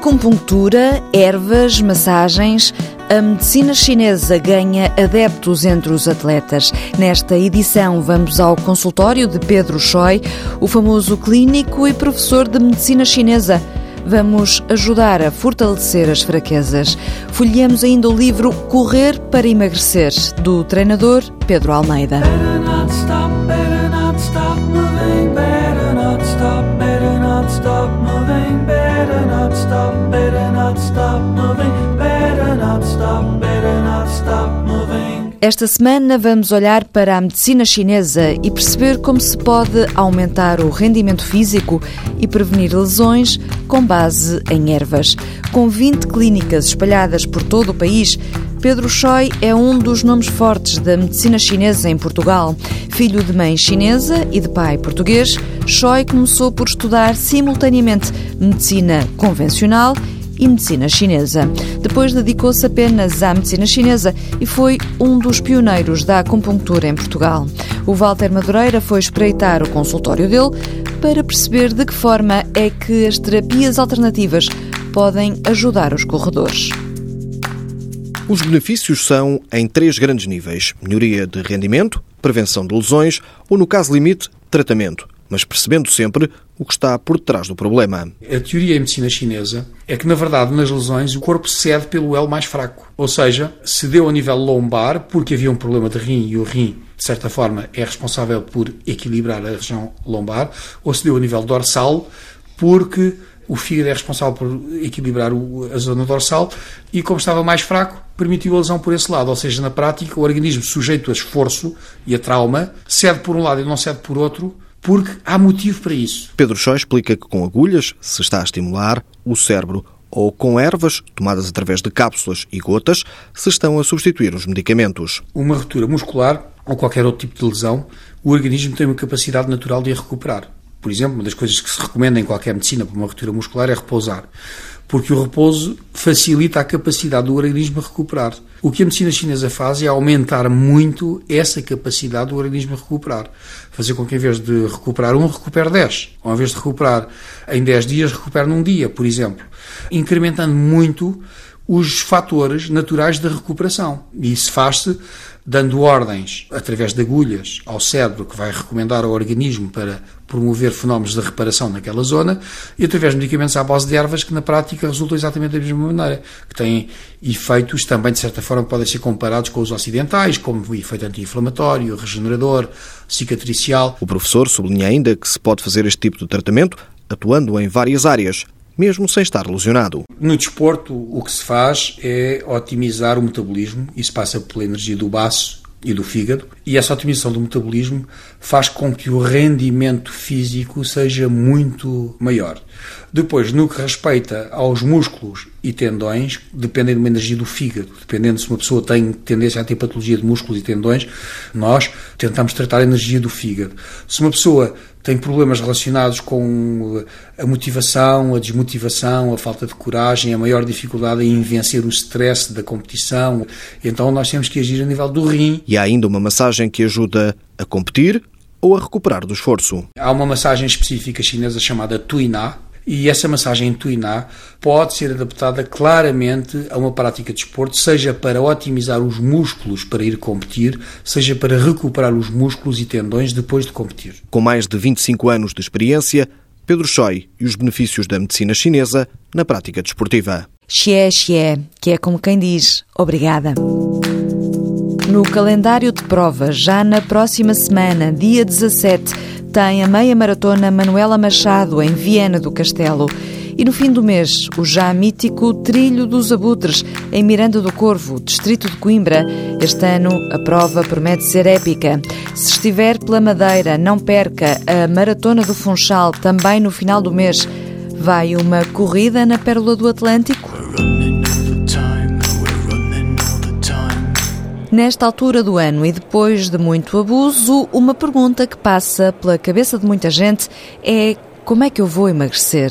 Acupuntura, ervas, massagens. A medicina chinesa ganha adeptos entre os atletas. Nesta edição, vamos ao consultório de Pedro Choi, o famoso clínico e professor de medicina chinesa. Vamos ajudar a fortalecer as fraquezas. Folheamos ainda o livro Correr para Emagrecer, do treinador Pedro Almeida. stop, i'd stop moving. Esta semana vamos olhar para a medicina chinesa e perceber como se pode aumentar o rendimento físico e prevenir lesões com base em ervas. Com 20 clínicas espalhadas por todo o país, Pedro Choi é um dos nomes fortes da medicina chinesa em Portugal. Filho de mãe chinesa e de pai português, Choi começou por estudar simultaneamente medicina convencional e medicina chinesa. Depois dedicou-se apenas à medicina chinesa e foi um dos pioneiros da acupuntura em Portugal. O Walter Madureira foi espreitar o consultório dele para perceber de que forma é que as terapias alternativas podem ajudar os corredores. Os benefícios são em três grandes níveis: melhoria de rendimento, prevenção de lesões ou, no caso limite, tratamento mas percebendo sempre o que está por detrás do problema. A teoria em medicina chinesa é que, na verdade, nas lesões, o corpo cede pelo elo mais fraco. Ou seja, cedeu a nível lombar porque havia um problema de rim e o rim, de certa forma, é responsável por equilibrar a região lombar, ou cedeu a nível dorsal porque o fígado é responsável por equilibrar a zona dorsal e, como estava mais fraco, permitiu a lesão por esse lado. Ou seja, na prática, o organismo sujeito a esforço e a trauma cede por um lado e não cede por outro porque há motivo para isso. Pedro Chó explica que com agulhas se está a estimular o cérebro ou com ervas, tomadas através de cápsulas e gotas, se estão a substituir os medicamentos. Uma ruptura muscular ou qualquer outro tipo de lesão, o organismo tem uma capacidade natural de a recuperar. Por exemplo, uma das coisas que se recomenda em qualquer medicina para uma ruptura muscular é repousar porque o repouso facilita a capacidade do organismo a recuperar. O que a medicina chinesa faz é aumentar muito essa capacidade do organismo a recuperar. Fazer com que, em vez de recuperar um, recupere 10. Ou, em vez de recuperar em 10 dias, recupere num dia, por exemplo. Incrementando muito os fatores naturais da recuperação. E isso faz-se dando ordens através de agulhas ao cérebro que vai recomendar ao organismo para promover fenómenos de reparação naquela zona e através de medicamentos à base de ervas que na prática resultam exatamente da mesma maneira, que têm efeitos também de certa forma podem ser comparados com os ocidentais, como o efeito anti-inflamatório, regenerador, cicatricial. O professor sublinha ainda que se pode fazer este tipo de tratamento atuando em várias áreas, mesmo sem estar lesionado. No desporto, o que se faz é otimizar o metabolismo. Isso passa pela energia do baço e do fígado, e essa otimização do metabolismo faz com que o rendimento físico seja muito maior. Depois, no que respeita aos músculos e tendões, dependem de uma energia do fígado. Dependendo se uma pessoa tem tendência a ter patologia de músculos e tendões, nós tentamos tratar a energia do fígado. Se uma pessoa tem problemas relacionados com a motivação, a desmotivação, a falta de coragem, a maior dificuldade em vencer o stress da competição. Então nós temos que agir a nível do rim. E há ainda uma massagem que ajuda a competir ou a recuperar do esforço. Há uma massagem específica chinesa chamada Tuina, e essa massagem tuiná pode ser adaptada claramente a uma prática de esporte, seja para otimizar os músculos para ir competir, seja para recuperar os músculos e tendões depois de competir. Com mais de 25 anos de experiência, Pedro Choi e os benefícios da medicina chinesa na prática desportiva. Xie Xie, que é como quem diz obrigada. No calendário de provas, já na próxima semana, dia 17, tem a meia maratona Manuela Machado, em Viena do Castelo. E no fim do mês, o já mítico Trilho dos Abutres, em Miranda do Corvo, distrito de Coimbra. Este ano a prova promete ser épica. Se estiver pela Madeira, não perca a Maratona do Funchal, também no final do mês. Vai uma corrida na Pérola do Atlântico? Nesta altura do ano e depois de muito abuso, uma pergunta que passa pela cabeça de muita gente é como é que eu vou emagrecer?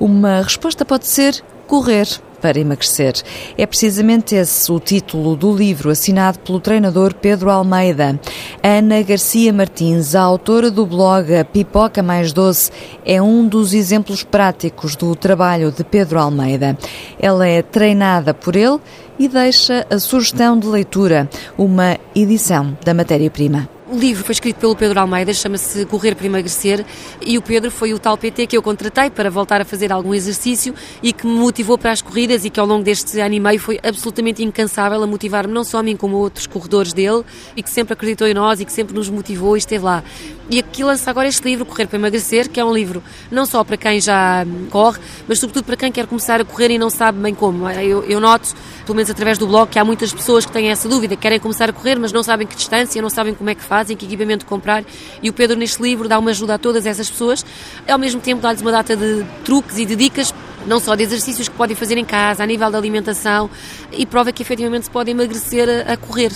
Uma resposta pode ser correr. Para emagrecer. É precisamente esse o título do livro assinado pelo treinador Pedro Almeida. Ana Garcia Martins, a autora do blog Pipoca Mais Doce, é um dos exemplos práticos do trabalho de Pedro Almeida. Ela é treinada por ele e deixa a sugestão de leitura, uma edição da matéria-prima. O livro foi escrito pelo Pedro Almeida, chama-se Correr para Emagrecer, e o Pedro foi o tal PT que eu contratei para voltar a fazer algum exercício e que me motivou para as corridas e que ao longo deste ano e meio foi absolutamente incansável a motivar-me, não só a mim como a outros corredores dele, e que sempre acreditou em nós e que sempre nos motivou e esteve lá. E aqui lança agora este livro, Correr para Emagrecer, que é um livro não só para quem já corre, mas sobretudo para quem quer começar a correr e não sabe bem como. Eu, eu noto, pelo menos através do blog, que há muitas pessoas que têm essa dúvida, querem começar a correr, mas não sabem que distância, não sabem como é que fazem fazem, que equipamento comprar. E o Pedro, neste livro, dá uma ajuda a todas essas pessoas. Ao mesmo tempo, dá-lhes uma data de truques e de dicas não só de exercícios que podem fazer em casa, a nível da alimentação, e prova que efetivamente se pode emagrecer a, a correr.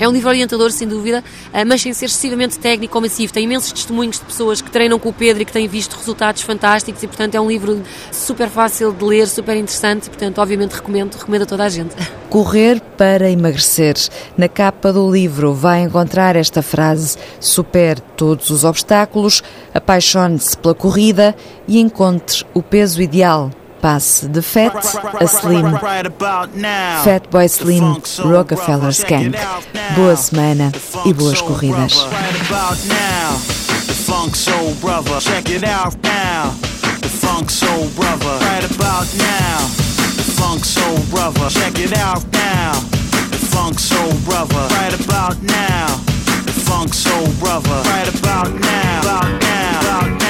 É um livro orientador, sem dúvida, eh, mas sem ser excessivamente técnico ou massivo. Tem imensos testemunhos de pessoas que treinam com o Pedro e que têm visto resultados fantásticos e, portanto, é um livro super fácil de ler, super interessante e, portanto, obviamente recomendo, recomendo a toda a gente. Correr para emagrecer. Na capa do livro vai encontrar esta frase: supere todos os obstáculos, apaixone-se pela corrida e encontre o peso ideal passe de Fat a Slim. Fat Boy Slim, Rockefeller Skank. Boa semana e boas corridas. Funk Soul Brother, check it out now. The Funk Soul Brother, right about now. The Funk Soul Brother, check it out now. The Funk Soul Brother, right about now. The Funk Soul Brother, right about now. About now. About now.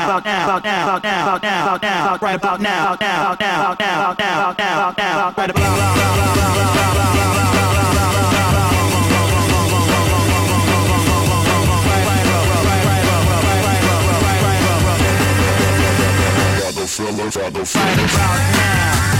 now, now, now, now, now, now, right about now, now, now, now, Right about now, now, now, right about now. Feel it, now. Right about now. Right about now.